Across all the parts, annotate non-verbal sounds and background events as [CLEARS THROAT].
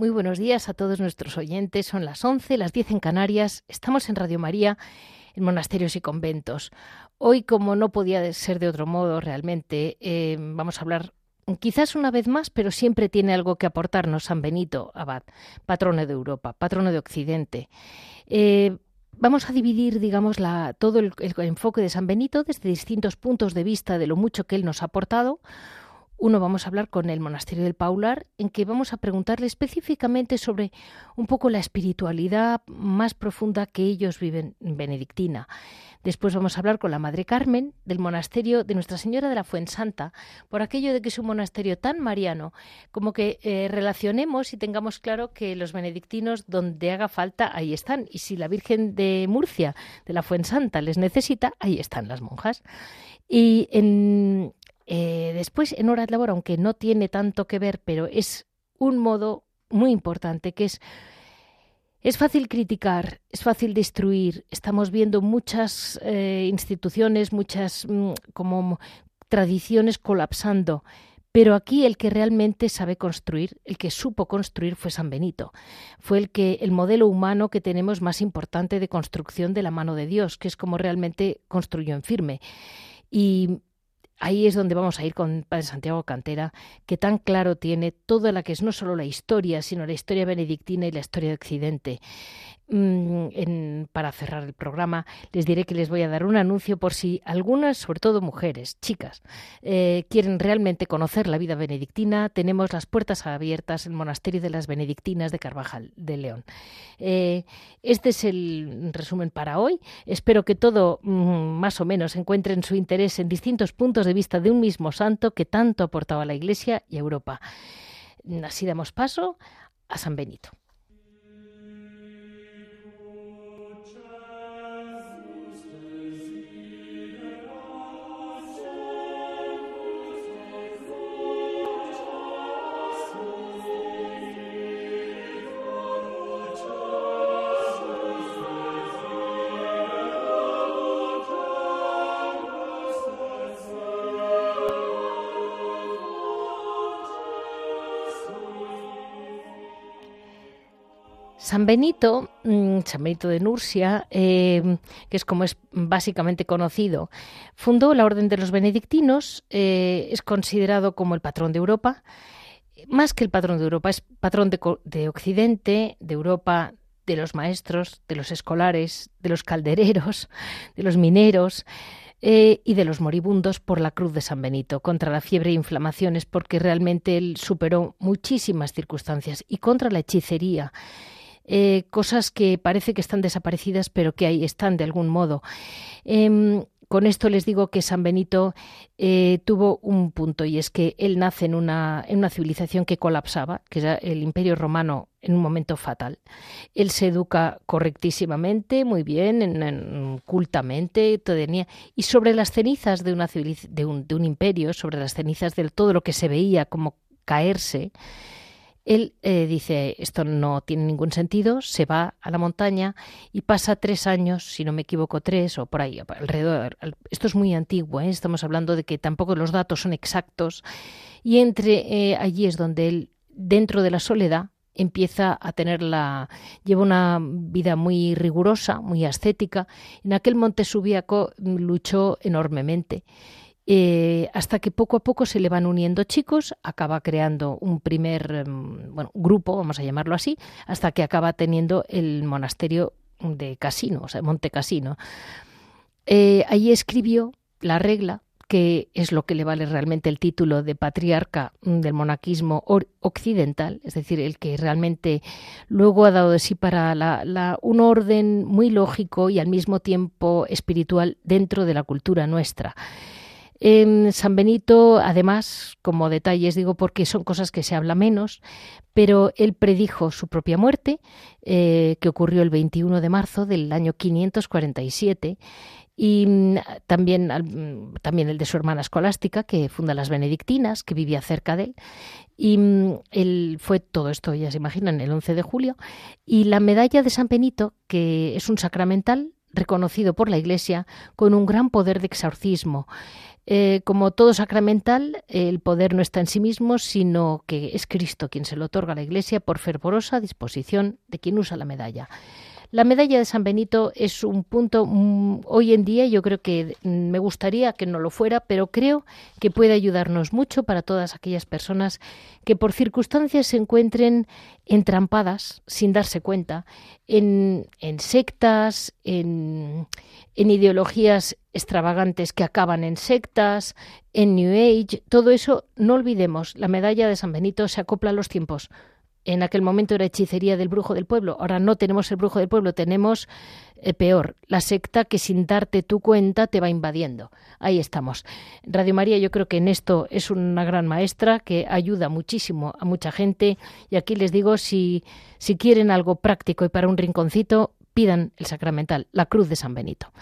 Muy buenos días a todos nuestros oyentes. Son las 11, las 10 en Canarias. Estamos en Radio María, en monasterios y conventos. Hoy, como no podía ser de otro modo realmente, eh, vamos a hablar quizás una vez más, pero siempre tiene algo que aportarnos San Benito Abad, patrono de Europa, patrono de Occidente. Eh, vamos a dividir, digamos, todo el, enfoque de San Benito desde distintos puntos de vista de lo mucho que él nos ha aportado. Uno vamos a hablar con el monasterio del Paular, en que vamos a preguntarle específicamente sobre un poco la espiritualidad más profunda que ellos viven en benedictina. Después vamos a hablar con la Madre Carmen del monasterio de Nuestra Señora de la Fuensanta, por aquello de que es un monasterio tan mariano, como que eh, relacionemos y tengamos claro que los benedictinos donde haga falta, ahí están. Y si la Virgen de Murcia, de la Fuensanta, les necesita, ahí están las monjas. Y en, eh, después, en horas labor, aunque no tiene tanto que ver, pero es un modo muy importante que es es fácil criticar, es fácil destruir. Estamos viendo muchas eh, instituciones, muchas mm, como tradiciones colapsando. Pero aquí el que realmente sabe construir, el que supo construir fue San Benito. Fue el que el modelo humano que tenemos más importante de construcción de la mano de Dios, que es como realmente construyó en firme. Y Ahí es donde vamos a ir con Padre Santiago Cantera, que tan claro tiene toda la que es no solo la historia, sino la historia benedictina y la historia de Occidente. Mm, para cerrar el programa, les diré que les voy a dar un anuncio por si algunas, sobre todo mujeres, chicas, eh, quieren realmente conocer la vida benedictina. Tenemos las puertas abiertas en el Monasterio de las Benedictinas de Carvajal de León. Eh, este es el resumen para hoy. Espero que todo mm, más o menos encuentren su interés en distintos puntos de vista de un mismo santo que tanto aportaba a la Iglesia y a Europa. Así damos paso a San Benito. San Benito, mm, San Benito de Nursia, eh, que es como es básicamente conocido, fundó la Orden de los Benedictinos, eh, es considerado como el patrón de Europa, más que el patrón de Europa, es patrón de, Occidente, de Europa, de los maestros, de los escolares, de los caldereros, [LAUGHS] de los mineros, eh, y de los moribundos por la cruz de San Benito, contra la fiebre e inflamaciones, porque realmente él superó muchísimas circunstancias, y contra la hechicería eh, cosas que parece que están desaparecidas, pero que ahí están de algún modo. Em, con esto les digo que San Benito eh, tuvo un punto y es que él nace en una, en una civilización que colapsaba, que era el Imperio Romano en un momento fatal. Él se educa correctísimamente, muy bien, en, cultamente, tenía, y sobre las cenizas de, una de, un, de un imperio, sobre las cenizas de todo lo que se veía como caerse, él eh, dice, esto no tiene ningún sentido, se va a la montaña y pasa tres años, si no me equivoco, tres o por ahí, alrededor. Esto es muy antiguo, ¿eh? estamos hablando de que tampoco los datos son exactos. Y entre eh, allí es donde él, dentro de la soledad, empieza a tener la lleva una vida muy rigurosa, muy ascética. En aquel monte subíaco luchó enormemente. Eh, hasta que poco a poco se le van uniendo chicos, acaba creando un primer mm, bueno, grupo, vamos a llamarlo así, hasta que acaba teniendo el monasterio de Casino, o sea, Monte Casino. Eh, allí escribió la regla que es lo que le vale realmente el título de patriarca del monaquismo occidental, es decir, el que realmente luego ha dado de sí para un orden muy lógico y al mismo tiempo espiritual dentro de la cultura nuestra. San Benito, además, como detalles digo porque son cosas que se habla menos, pero él predijo su propia muerte, eh, que ocurrió el 21 de marzo del año 547 y mm, también, mm, también el de su hermana escolástica, que funda las benedictinas, que vivía cerca de él. Y mm, él fue todo esto, ya se imaginan, el 11 de julio. Y la medalla de San Benito, que es un sacramental reconocido por la Iglesia con un gran poder de exorcismo. Eh, como todo sacramental, el poder no está en sí mismo, sino que es Cristo quien se lo otorga a la Iglesia por fervorosa disposición de quien usa la medalla. La medalla de San Benito es un punto mm, hoy en día, yo creo que mm, me gustaría que no lo fuera, pero creo que puede ayudarnos mucho para todas aquellas personas que por circunstancias se encuentren entrampadas sin darse cuenta en, sectas, en, en ideologías extravagantes que acaban en sectas, en New Age, todo eso, no olvidemos, la medalla de San Benito se acopla a los tiempos en aquel momento era hechicería del brujo del pueblo. Ahora no tenemos el brujo del pueblo, tenemos eh, peor, la secta que sin darte tu cuenta te va invadiendo. Ahí estamos. Radio María yo creo que en esto es una gran maestra que ayuda muchísimo a mucha gente y aquí les digo si si quieren algo práctico y para un rinconcito pidan el sacramental, la cruz de San Benito.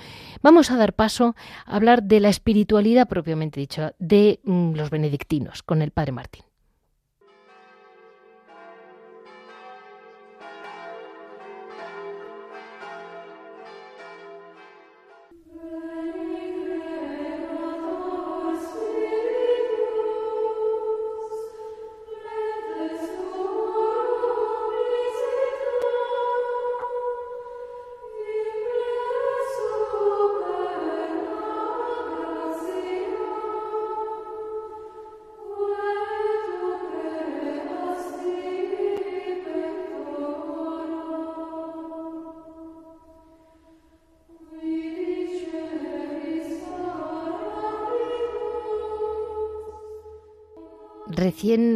Vamos a dar paso a hablar de la espiritualidad propiamente dicho de mm, los benedictinos con el Padre Martín.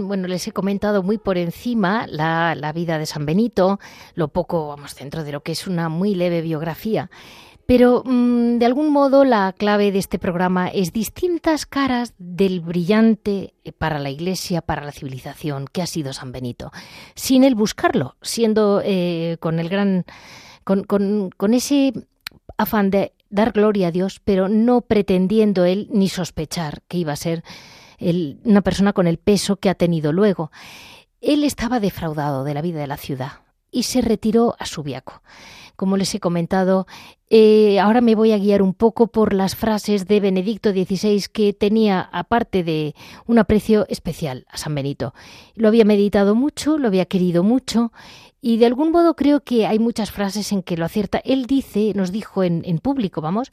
Bueno, les he comentado muy por encima la, vida de San Benito, lo poco, vamos, dentro de lo que es una muy leve biografía. Pero mm, de algún modo la clave de este programa es distintas caras del brillante eh, para la Iglesia, para la civilización que ha sido San Benito, sin él buscarlo, siendo eh, con el gran, con, con ese afán de dar gloria a Dios, pero no pretendiendo él ni sospechar que iba a ser una persona con el peso que ha tenido luego. Él estaba defraudado de la vida de la ciudad y se retiró a Subiaco. Como les he comentado, eh, ahora me voy a guiar un poco por las frases de Benedicto XVI que tenía, aparte de un aprecio especial a San Benito. Lo había meditado mucho, lo había querido mucho y de algún modo creo que hay muchas frases en que lo acierta. Él dice, nos dijo en, en público, vamos,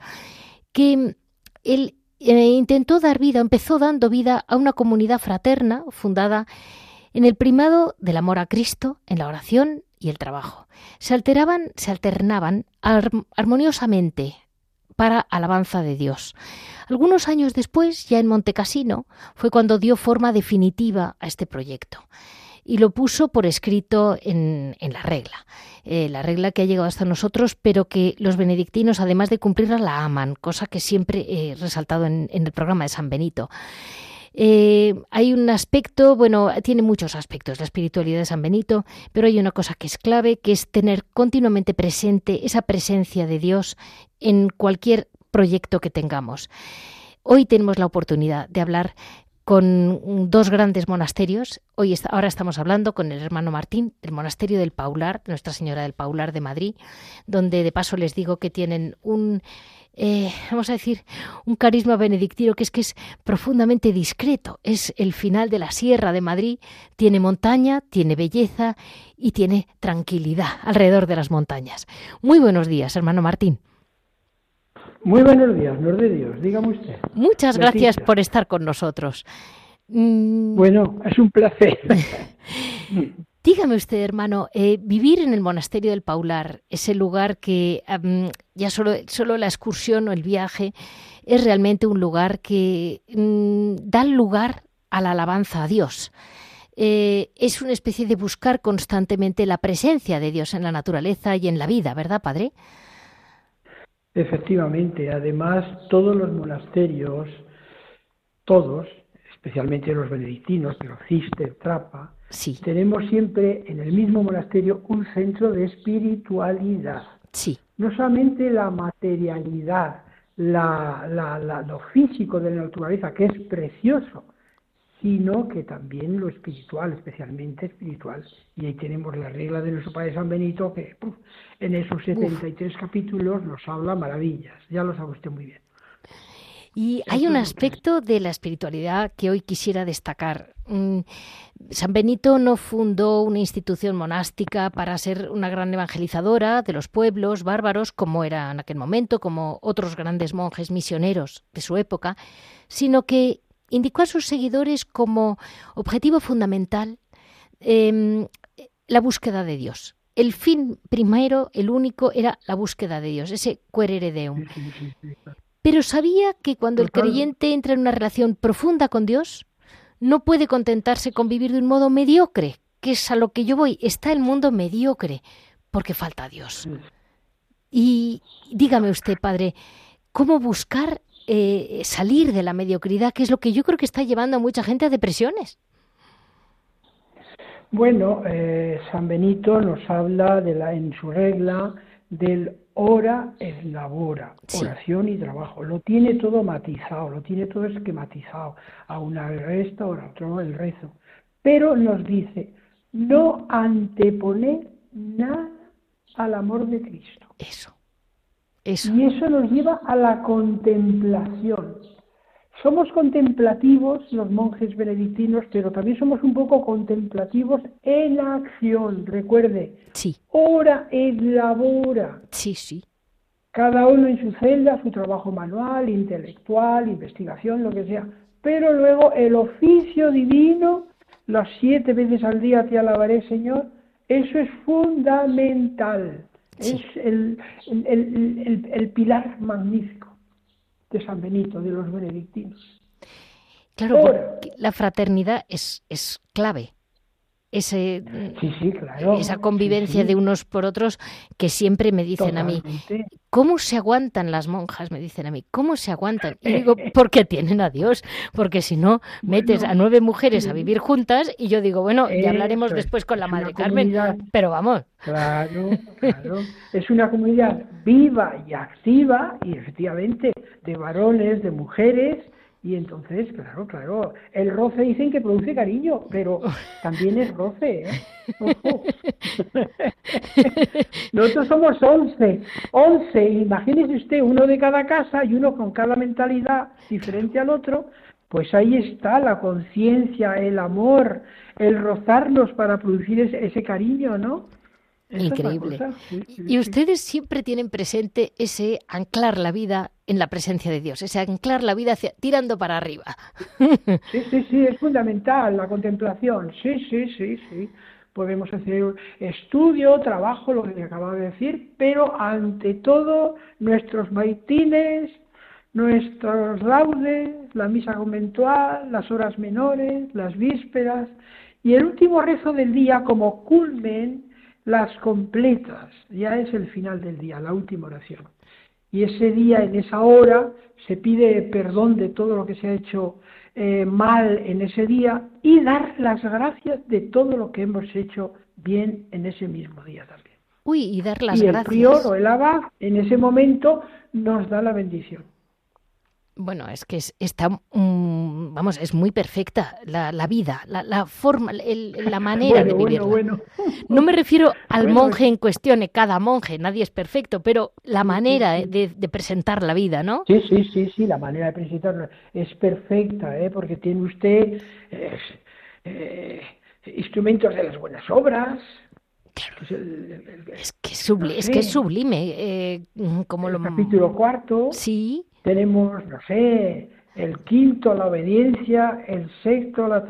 que él eh, intentó dar vida, empezó dando vida a una comunidad fraterna fundada en el primado del amor a Cristo, en la oración y el trabajo. Se alteraban, se alternaban armoniosamente para alabanza de Dios. Algunos años después, ya en Montecasino, fue cuando dio forma definitiva a este proyecto y lo puso por escrito en, la regla. Eh, la regla que ha llegado hasta nosotros, pero que los benedictinos, además de cumplirla, la aman, cosa que siempre he resaltado en, el programa de San Benito. Eh, hay un aspecto, bueno, tiene muchos aspectos la espiritualidad de San Benito, pero hay una cosa que es clave, que es tener continuamente presente esa presencia de Dios en cualquier proyecto que tengamos. Hoy tenemos la oportunidad de hablar con dos grandes monasterios. Hoy ahora estamos hablando con el hermano Martín del monasterio del Paular, Nuestra Señora del Paular de Madrid, donde de paso les digo que tienen un eh, vamos a decir, un carisma benedictino que es que es profundamente discreto. Es el final de la Sierra de Madrid, tiene montaña, tiene belleza y tiene tranquilidad alrededor de las montañas. Muy buenos días, hermano Martín. Muy buenos días, Lord de Dios, dígame usted. Muchas gracias por estar con nosotros. Mm. Bueno, es un placer. [LAUGHS] Dígame usted, hermano, eh, vivir en el monasterio del Paular, ese lugar que ya solo, solo, la excursión o el viaje es realmente un lugar que mm, da lugar a la alabanza a Dios. Eh, es una especie de buscar constantemente la presencia de Dios en la naturaleza y en la vida, ¿verdad, Padre? Efectivamente, además todos los monasterios, todos, especialmente los benedictinos, pero Cister, Trapa, sí. tenemos siempre en el mismo monasterio un centro de espiritualidad. Sí. No solamente la materialidad, la, lo físico de la naturaleza, que es precioso, sino que también lo espiritual, especialmente espiritual. Y ahí tenemos la regla de nuestro Padre San Benito, que en esos 73 capítulos nos habla maravillas, ya lo sabe usted muy bien. Y hay un aspecto de la espiritualidad que hoy quisiera destacar. Mm, San Benito no fundó una institución monástica para ser una gran evangelizadora de los pueblos bárbaros, como era en aquel momento, como otros grandes monjes misioneros de su época, sino que indicó a sus seguidores como objetivo fundamental em, la búsqueda de Dios. El fin primero, el único, era la búsqueda de Dios, ese querere deum. Pero sabía que cuando el creyente entra en una relación profunda con Dios, no puede contentarse con vivir de un modo mediocre, que es a lo que yo voy. Está el mundo mediocre, porque falta Dios. Y dígame usted, padre, ¿cómo buscar eh, salir de la mediocridad, que es lo que yo creo que está llevando a mucha gente a depresiones. Bueno, eh, San Benito nos habla de la, en su regla del hora es labora, oración y trabajo. Lo tiene todo matizado, lo tiene todo esquematizado. A una resta, a otro el rezo. Pero nos dice, no anteponer nada al amor de Cristo. Eso. Y eso nos lleva a la contemplación. Somos contemplativos los monjes benedictinos, pero también somos un poco contemplativos en la acción. Recuerde, sí. hora es labora. Sí, sí. Cada uno en su celda, su trabajo manual, intelectual, investigación, lo que sea. Pero luego el oficio divino, las siete veces al día te alabaré, Señor, eso es fundamental. Es el, el, pilar magnífico de San Benito, de los benedictinos. Claro, la fraternidad es, es clave ese, esa convivencia de unos por otros que siempre me dicen a mí, ¿cómo se aguantan las monjas? Me dicen a mí, ¿cómo se aguantan? Y digo, [LAUGHS] porque tienen a Dios, porque si no, metes a nueve mujeres a vivir juntas y yo digo, bueno, ya hablaremos después con la Madre Carmen, pero vamos. Claro, claro. es una comunidad viva y activa y efectivamente de varones, de mujeres, y entonces, claro, claro, el roce dicen que produce cariño, pero [LAUGHS] también es roce. ¿eh? [LAUGHS] Nosotros somos once, once, imagínese usted, uno de cada casa y uno con cada mentalidad diferente al otro, pues ahí está la conciencia, el amor, el rozarnos para producir ese, ese cariño, ¿no? Increíble. y ustedes siempre tienen presente ese anclar la vida en la presencia de Dios, ese anclar la vida tirando para arriba. Sí, sí, sí, es fundamental la contemplación. Sí, sí, sí, sí. Podemos hacer estudio, trabajo, lo que acabo de decir, pero ante todo nuestros maitines, nuestros laudes, la misa conventual, las horas menores, las vísperas y el último rezo del día como culmen las completas, ya es el final del día, la última oración. Y ese día, en esa hora, se pide perdón de todo lo que se ha hecho eh, mal en ese día y dar las gracias de todo lo que hemos hecho bien en ese mismo día también. Uy, y dar las y gracias. el prior o el abad en ese momento nos da la bendición. Bueno, es que es, está, vamos, es muy perfecta la, la vida, la, la forma, el, la [LAUGHS] manera de vivirla. Bueno, no me refiero [LAUGHS] al monje en cuestión, cada monje, nadie es perfecto, pero la manera De, de, presentar la vida, ¿no? Sí, sí, sí, sí, la manera de presentarla es perfecta, ¿eh? porque tiene usted eh, instrumentos de las buenas obras, es, que es, sublime, es que es sublime. Eh, como el capítulo cuarto. Sí. Tenemos, no sé, el quinto, la obediencia, el sexto, la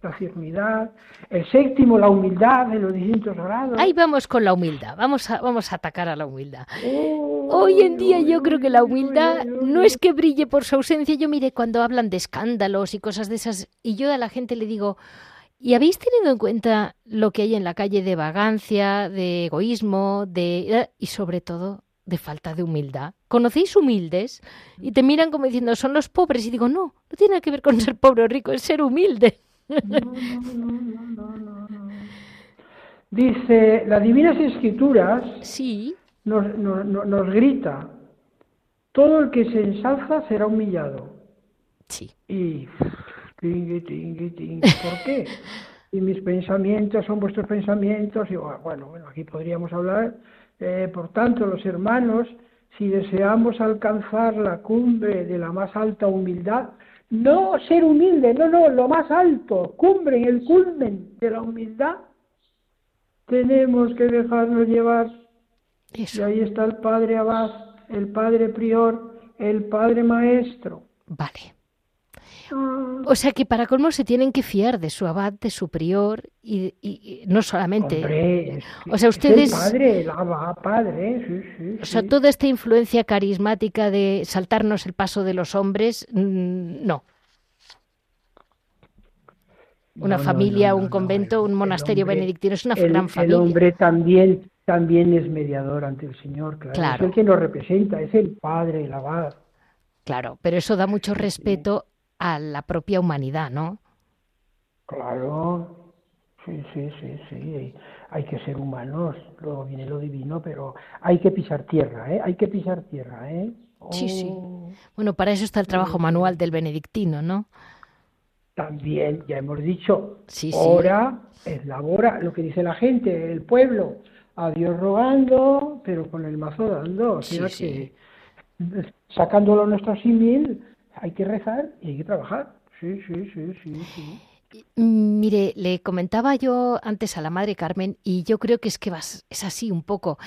taciturnidad, el séptimo, la humildad de los distintos grados. Ahí vamos con la humildad, vamos a, vamos a atacar a la humildad. Hoy en día yo creo que la humildad no es que brille por su ausencia. Yo mire cuando hablan de escándalos y cosas de esas, y yo a la gente le digo, ¿Y habéis tenido en cuenta lo que hay en la calle de vagancia, de egoísmo, de y sobre todo de falta de humildad? ¿Conocéis humildes? Y te miran como diciendo, son los pobres. Y digo, no, no tiene nada que ver con ser pobre o rico, es ser humilde. [LAUGHS] Dice, las divinas escrituras sí. nos, nos, nos grita, todo el que se ensalza será humillado. Sí. Y ¿Por qué? Y mis pensamientos son vuestros pensamientos. Y bueno, bueno aquí podríamos hablar. Eh, por tanto, los hermanos, si deseamos alcanzar la cumbre de la más alta humildad, no ser humilde, no, no, lo más alto, cumbre, el culmen de la humildad, tenemos que dejarnos llevar. Y ahí está el padre abad, el padre prior, el padre maestro. Vale. O sea que para colmo se tienen que fiar de su abad, de su prior y, no solamente. o sea, ustedes. padre, el abad, padre, sí, sí, O sea, toda esta influencia carismática de saltarnos el paso de los hombres, mm, no. Una familia, un convento, un monasterio benedictino es una gran familia. El hombre también, también es mediador ante el Señor, claro. claro. Es el que nos representa, es el padre, el abad. Claro, pero eso da mucho respeto a la propia humanidad, ¿no? Claro, sí, sí, sí, sí. Hay que ser humanos, luego viene lo divino, pero hay que pisar tierra, ¿eh? Hay que pisar tierra, ¿eh? Sí, sí. Oh. Bueno, para eso está el trabajo manual del benedictino, ¿no? También, ya hemos dicho, sí, ora, es labora, lo que dice la gente, el pueblo, a Dios rogando, pero con el mazo dando. O sea que, sacándolo a nuestro símil, hay que rezar y hay que trabajar. Sí, sí, sí, sí, sí. Mire, le comentaba yo antes a la madre Carmen y yo creo que es que es así un poco.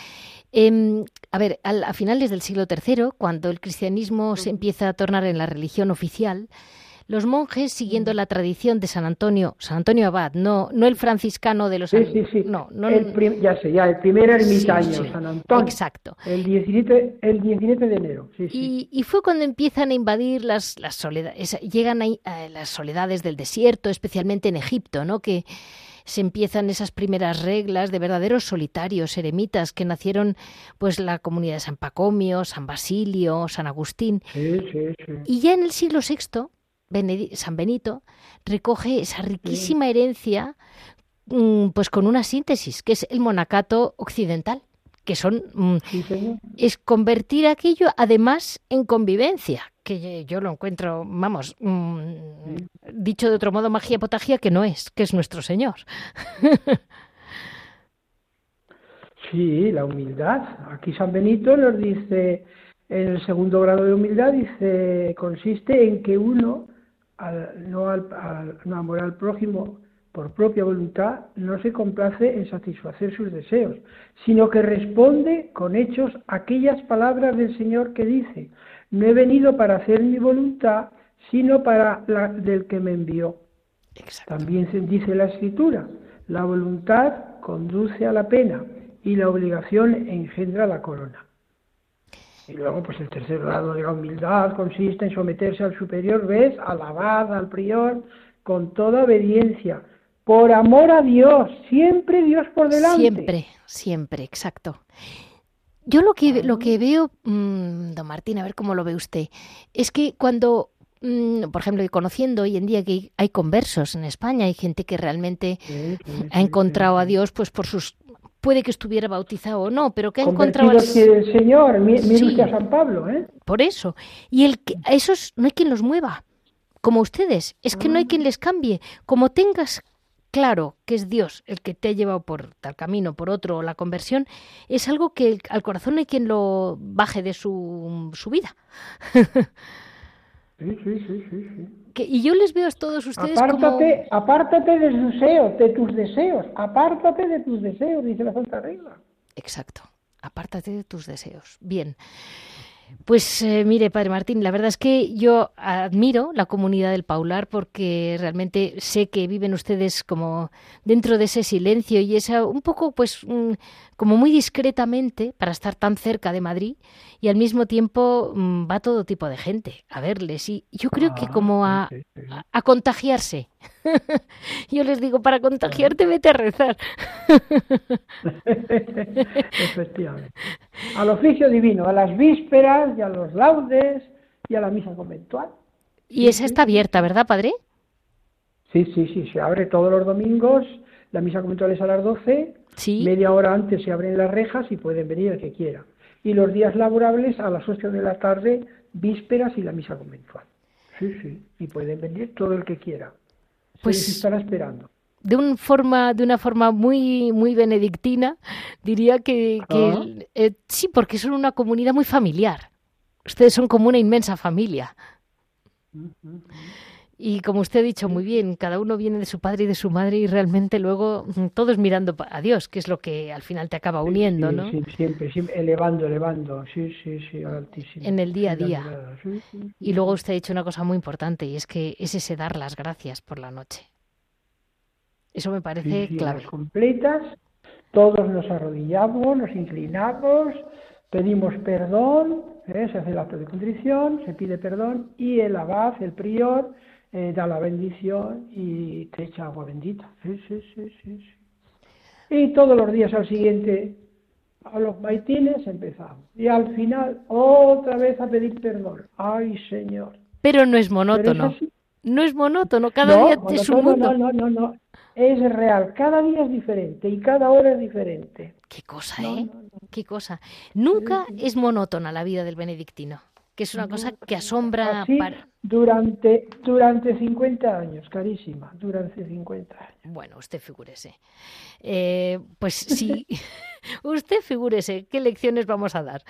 Em, a ver, a finales del siglo III, cuando el cristianismo se empieza a tornar en la religión oficial, los monjes, siguiendo la tradición de San Antonio, San Antonio Abad, no, no el franciscano de los... Sí, sí, sí. No, no, ya sé, ya, el primer ermitaño, San Antonio. Exacto. El 17, el 17 de enero. Y, y, fue cuando empiezan a invadir las, las soledades, llegan a, las soledades del desierto, especialmente en Egipto, ¿no? Que se empiezan esas primeras reglas de verdaderos solitarios, eremitas, que nacieron pues la comunidad de San Pacomio, San Basilio, San Agustín. Sí, sí, sí. Y ya en el siglo VI San Benito recoge esa riquísima herencia mm, pues con una síntesis, que es el monacato occidental, que son mm, es convertir aquello además en convivencia, que yo lo encuentro, vamos, mm, dicho de otro modo, magia potagia que no es, que es nuestro Señor. [LAUGHS] sí, la humildad. Aquí San Benito nos dice, en el segundo grado de humildad, dice, consiste en que uno no, al, no amor al prójimo por propia voluntad, no se complace en satisfacer sus deseos, sino que responde con hechos aquellas palabras del Señor que dice, no he venido para hacer mi voluntad, sino para la del que me envió. También se dice la escritura, la voluntad conduce a la pena y la obligación engendra la corona. Y luego, pues el tercer grado de la humildad consiste en someterse al superior, ¿ves? Al abad, al prior, con toda obediencia, por amor a Dios, siempre Dios por delante. Siempre, siempre, exacto. Yo lo que, lo que veo, mm, don Martín, a ver cómo lo ve usted, es que cuando mm, por ejemplo, conociendo hoy en día que hay conversos en España, hay gente que realmente ha encontrado a Dios pues por sus puede que estuviera bautizado o no, pero que ha encontrado al el Señor, mire a San Pablo, ¿eh? Por eso. Y el que, a esos no hay quien los mueva, como ustedes. Es que no hay quien les cambie. Como tengas claro que es Dios el que te ha llevado por tal camino, por otro, la conversión, es algo que al corazón no hay quien lo baje de su, su vida. [LAUGHS] Sí, sí, sí, sí, y yo les veo a todos ustedes apártate, Apártate de tus deseos, de tus deseos, apártate de tus deseos, dice la Santa Regla. Exacto, apártate de tus deseos. Bien. Pues eh, mire, Padre Martín, la verdad es que yo admiro la comunidad del Paular porque realmente sé que viven ustedes como dentro de ese silencio y esa un poco pues como muy discretamente para estar tan cerca de Madrid y al mismo tiempo mm, va todo tipo de gente a verles y yo creo que como a, a contagiarse. [LAUGHS] yo les digo, para contagiarte vete a rezar. [LAUGHS] Efectivamente. Al oficio divino, a las vísperas y a los laudes y a la misa conventual. Y esa está abierta, ¿verdad, padre? Sí, sí, sí, se abre todos los domingos. La misa conventual es a las 12. ¿Sí? Media hora antes se abren las rejas y pueden venir el que quiera. Y los días laborables a las 8 de la tarde, vísperas y la misa conventual. Sí, sí, y pueden venir todo el que quiera. Pues estará esperando de una forma de una forma muy muy benedictina diría que, ah. eh, sí porque son una comunidad muy familiar ustedes son como una inmensa familia y como usted ha dicho muy bien cada uno viene de su padre y de su madre y realmente luego mm, todos mirando a Dios que es lo que al final te acaba uniendo no sí, siempre, siempre elevando elevando sí sí sí altísimo en el día a día. y luego usted ha dicho una cosa muy importante y es que es ese dar las gracias por la noche. Eso me parece clave. completas, todos nos arrodillamos, nos inclinamos, pedimos perdón, ¿eh? se hace el acto de contrición, se pide perdón y el abad, el prior, eh, da la bendición y te echa agua bendita. Sí, sí, sí, sí, Y todos los días al siguiente, a los maitines empezamos. Y al final, otra vez a pedir perdón. Ay, Señor. Pero no es monótono. no es monótono, cada día es un mundo. No, no, no, no es real, cada día es diferente y cada hora es diferente. Qué cosa, ¿eh? Qué cosa. Nunca es monótona la vida del benedictino, que es una cosa que asombra para... durante durante 50 años, carísima, durante 50 años. Bueno, usted figúrese. Eh, pues sí. [LAUGHS] Usted figúrese qué lecciones vamos a dar.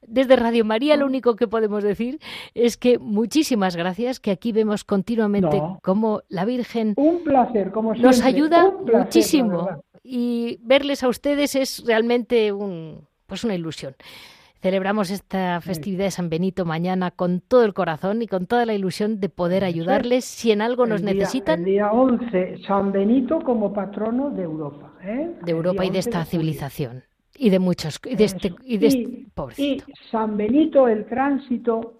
Desde Radio María lo único que podemos decir es que muchísimas gracias, que aquí vemos continuamente cómo la Virgen Un placer, nos ayuda muchísimo y verles a ustedes es realmente un, pues una ilusión. Celebramos esta festividad de San Benito mañana con todo el corazón y con toda la ilusión de poder ayudarles si en algo nos necesitan. El día 11, San Benito como patrono de Europa. ¿eh? De Europa y de esta civilización. Y de muchos. Y de este, y de este, y San Benito, el tránsito,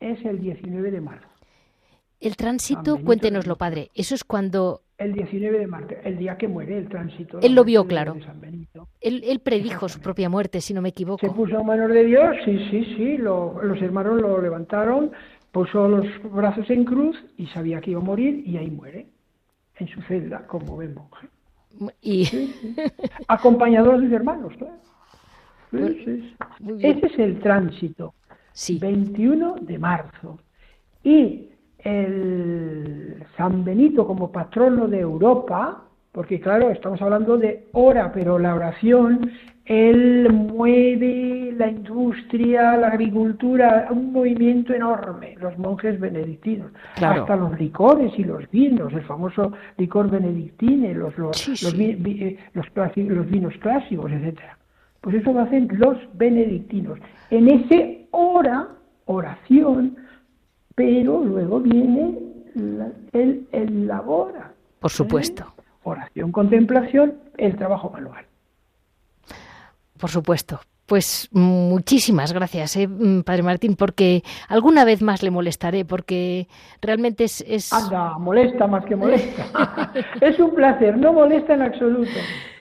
es el 19 de marzo. El tránsito, cuéntenoslo, padre. Eso es cuando el 19 de marzo, el día que muere el tránsito. Él lo vio claro. Él, predijo su propia muerte, si no me equivoco. Se puso a manos de Dios, sí, sí, sí. los hermanos lo levantaron, puso los brazos en cruz y sabía que iba a morir y ahí muere, en su celda, como vemos. Y... Acompañado de sus hermanos, claro. Ese es el tránsito. Sí. 21 de marzo. Y el San Benito como patrono de Europa, porque claro, estamos hablando de hora, pero la oración, él mueve la industria, la agricultura, un movimiento enorme, los monjes benedictinos, hasta los licores y los vinos, el famoso licor benedictine, los, los, eh, los, vinos clásicos, etcétera. Pues eso lo hacen los benedictinos. En ese hora, oración, pero luego viene el, el labora. Por supuesto. ¿Eh? Oración, contemplación, el trabajo manual. Por supuesto. Pues muchísimas gracias, ¿eh, mm, Padre Martín, porque alguna vez más le molestaré, porque realmente es... es... Anda, molesta más que molesta. [LAUGHS] es un placer, no molesta en absoluto.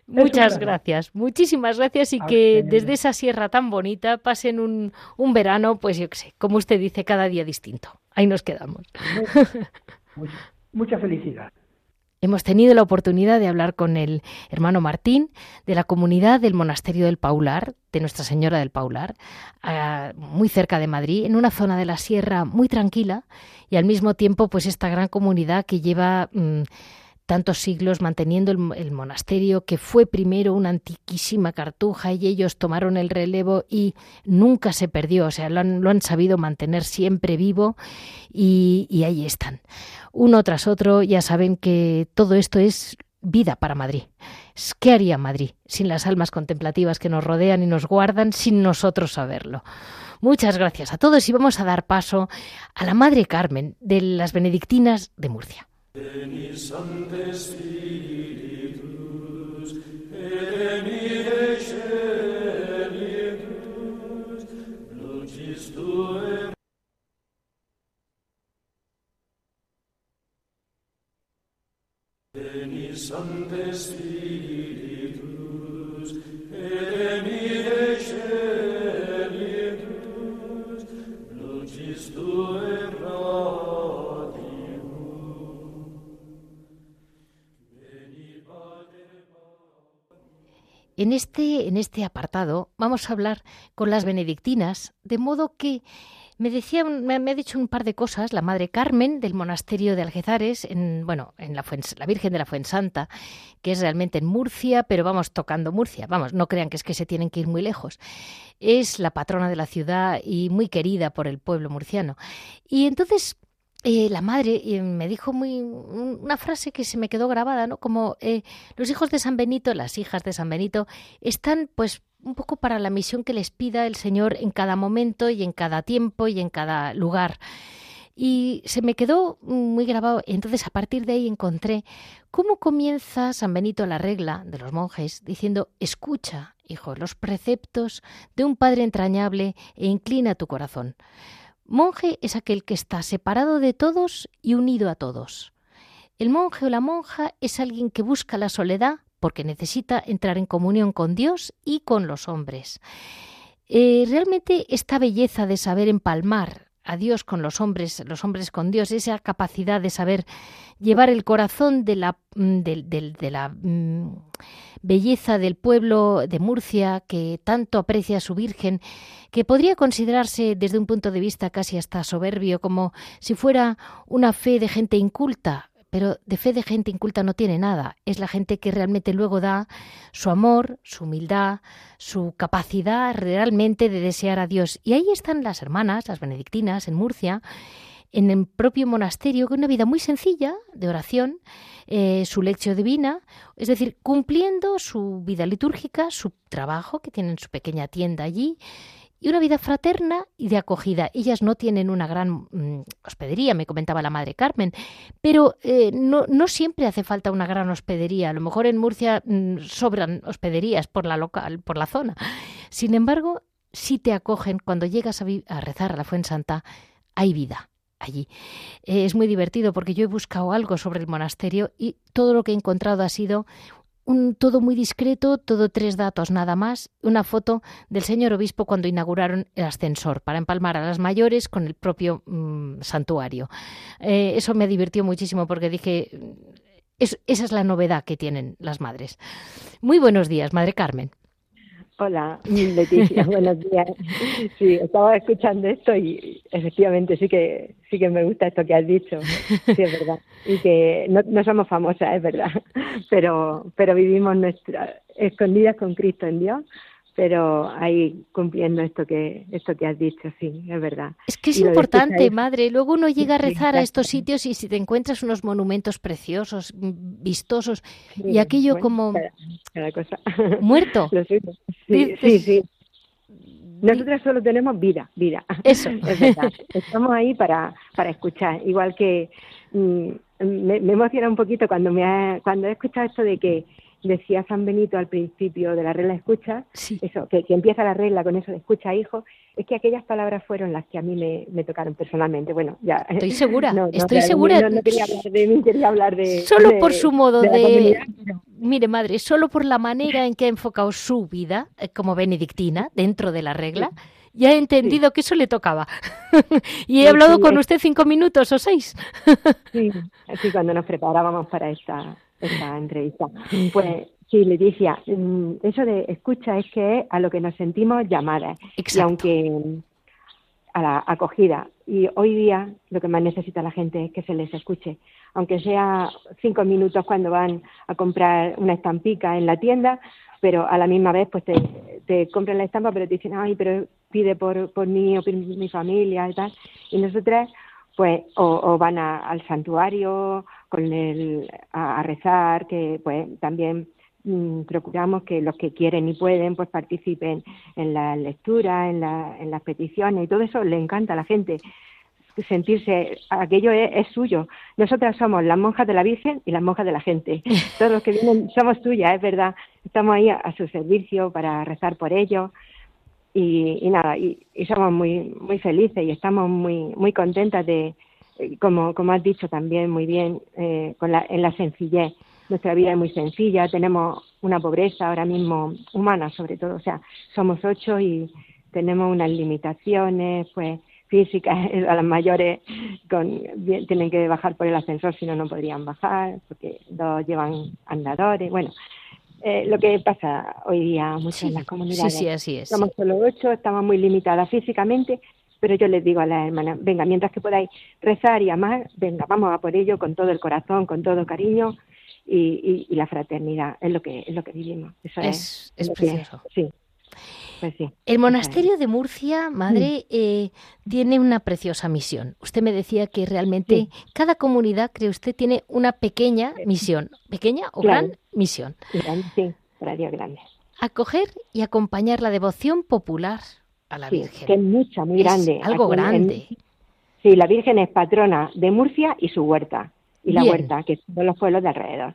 Muchas gracias, muchísimas gracias y que desde esa sierra tan bonita pasen un, un verano, pues yo qué sé, como usted dice, cada día distinto. Ahí nos quedamos. mucha felicidad. hemos tenido la oportunidad de hablar con el hermano Martín de la comunidad del monasterio del Paular, de Nuestra Señora del Paular, muy cerca de Madrid, en una zona de la sierra muy tranquila y al mismo tiempo pues esta gran comunidad que lleva mm, tantos siglos manteniendo el, monasterio, que fue primero una antiquísima cartuja y ellos tomaron el relevo y nunca se perdió, o sea, lo han, sabido mantener siempre vivo y, y ahí están. Uno tras otro, ya saben que todo esto es vida para Madrid. ¿Qué haría Madrid sin las almas contemplativas que nos rodean y nos guardan sin nosotros saberlo? Muchas gracias a todos y vamos a dar paso a la Madre Carmen de las Benedictinas de Murcia. Denis Sancte spiritus, et mire celitus, lucis tuem, Denis Sancte spiritus, et mire celitus, lucis tuem, En este, en este apartado vamos a hablar con las benedictinas, de modo que me decía, me, ha dicho un par de cosas la madre Carmen del monasterio de Algezares, en, bueno, en la, la Virgen de la Fuensanta, que es realmente en Murcia, pero vamos tocando Murcia, vamos, no crean que es que se tienen que ir muy lejos. Es la patrona de la ciudad y muy querida por el pueblo murciano. Y entonces eh, la madre eh, me dijo muy una frase que se me quedó grabada, ¿no? Como eh, los hijos de San Benito, las hijas de San Benito, están pues un poco para la misión que les pida el Señor en cada momento y en cada tiempo y en cada lugar. Y se me quedó muy grabado. Entonces a partir de ahí encontré cómo comienza San Benito la regla de los monjes diciendo, escucha, hijo, los preceptos de un Padre entrañable e inclina tu corazón. Monje es aquel que está separado de todos y unido a todos. El monje o la monja es alguien que busca la soledad porque necesita entrar en comunión con Dios y con los hombres. Eh, realmente esta belleza de saber empalmar a Dios con los hombres, los hombres con Dios, esa capacidad de saber llevar el corazón de la, mm, de, la mm, belleza del pueblo de Murcia, que tanto aprecia a su Virgen, que podría considerarse desde un punto de vista casi hasta soberbio, como si fuera una fe de gente inculta, pero de fe de gente inculta no tiene nada. Es la gente que realmente luego da su amor, su humildad, su capacidad realmente de desear a Dios. Y ahí están las hermanas, las benedictinas, en Murcia, en el propio monasterio, con una vida muy sencilla de oración, eh, su lección divina, es decir, cumpliendo su vida litúrgica, su trabajo, que tienen su pequeña tienda allí, y una vida fraterna y de acogida. Ellas no tienen una gran mm, hospedería, me comentaba la madre Carmen, pero eh, no, no, siempre hace falta una gran hospedería. A lo mejor en Murcia mm, sobran hospederías por la, local, por la zona. Sin embargo, si te acogen cuando llegas a, rezar a la Fuensanta, hay vida allí. Eh, es muy divertido porque yo he buscado algo sobre el monasterio y todo lo que he encontrado ha sido un, todo muy discreto, todo tres datos nada más, una foto del señor obispo cuando inauguraron el ascensor para empalmar a las mayores con el propio mm, santuario. Eh, eso me divirtió muchísimo porque dije, esa es la novedad que tienen las madres. Muy buenos días, Madre Carmen. Hola, [LAUGHS] Leticia, buenos días. Sí, estaba escuchando esto y efectivamente sí que sí que me gusta esto que has dicho. Sí, es verdad. Y que no, no somos famosas, es verdad, [LAUGHS] pero pero vivimos nuestra escondidas con Cristo en Dios pero ahí cumpliendo esto que esto que has dicho, sí, es verdad. Es que es importante, madre. Luego uno llega a rezar a estos sitios y si te encuentras unos monumentos preciosos, vistosos, y aquello como cada, cosa. [LAUGHS] muerto. sí, sí, sí. Nosotras solo tenemos vida, vida. Eso. [LAUGHS] Es verdad. Estamos ahí para, para escuchar. Igual que mm, me, me, emociona un poquito cuando me ha, cuando he escuchado esto de que decía San Benito al principio de la regla escucha, eso, que, empieza la regla con eso de escucha hijo, es que aquellas palabras fueron las que a mí me, tocaron personalmente. Bueno, ya. Estoy segura, [LAUGHS] estoy segura. No, quería hablar de mí, quería hablar de. Solo por su modo de. Mire, madre, solo por la manera en que ha enfocado su vida eh, como benedictina dentro de la regla. Ya he entendido que eso le tocaba. [LAUGHS] y he hablado con usted cinco minutos o seis. [LAUGHS] sí, así cuando nos preparábamos para esta, esta [LAUGHS] entrevista. Pues sí, Leticia, mm, eso de escucha es que es a lo que nos sentimos llamadas. Y aunque mm, a la acogida. Y hoy día lo que más necesita la gente es que se les escuche. Aunque sea cinco minutos cuando van a comprar una estampica en la tienda, pero a la misma vez pues te, te compran la estampa, pero te dicen, ay, pero pide por, por mí o por mi familia y tal. Y nosotras pues o, van al santuario con el, a, rezar, que pues también mm, procuramos que los que quieren y pueden pues participen en la lectura, en, la, en las peticiones y todo eso le encanta a la gente sentirse, aquello es, suyo. Nosotras somos las monjas de la Virgen y las monjas de la gente. [LAUGHS] Todos los que vienen somos suyas, es verdad. Estamos ahí a, su servicio para rezar por ellos y, nada, y, somos muy muy felices y estamos muy muy contentas de, como, como has dicho también muy bien, eh, con la, en la sencillez. Nuestra vida es muy sencilla, tenemos una pobreza ahora mismo humana sobre todo, o sea, somos ocho y tenemos unas limitaciones, pues físicas, [LAUGHS] a las mayores con, tienen que bajar por el ascensor, si no, no podrían bajar, porque dos llevan andadores, bueno, eh, lo que pasa hoy día mucho en las comunidades. Sí, sí, así es. Somos solo ocho, estamos muy limitadas físicamente, pero yo les digo a las hermanas, venga, mientras que podáis rezar y amar, venga, vamos a por ello con todo el corazón, con todo cariño y, la fraternidad, es lo que es lo que vivimos. Eso es, es, precioso. sí. Pues sí, el monasterio de Murcia, madre, eh, tiene una preciosa misión. Usted me decía que realmente cada comunidad, cree usted, tiene una pequeña misión, pequeña o gran misión. sí, grande. Acoger y acompañar la devoción popular a la Virgen. Que es mucha, muy grande. algo grande. sí, la Virgen es patrona de Murcia y su huerta. Y la huerta, que son los pueblos de alrededor.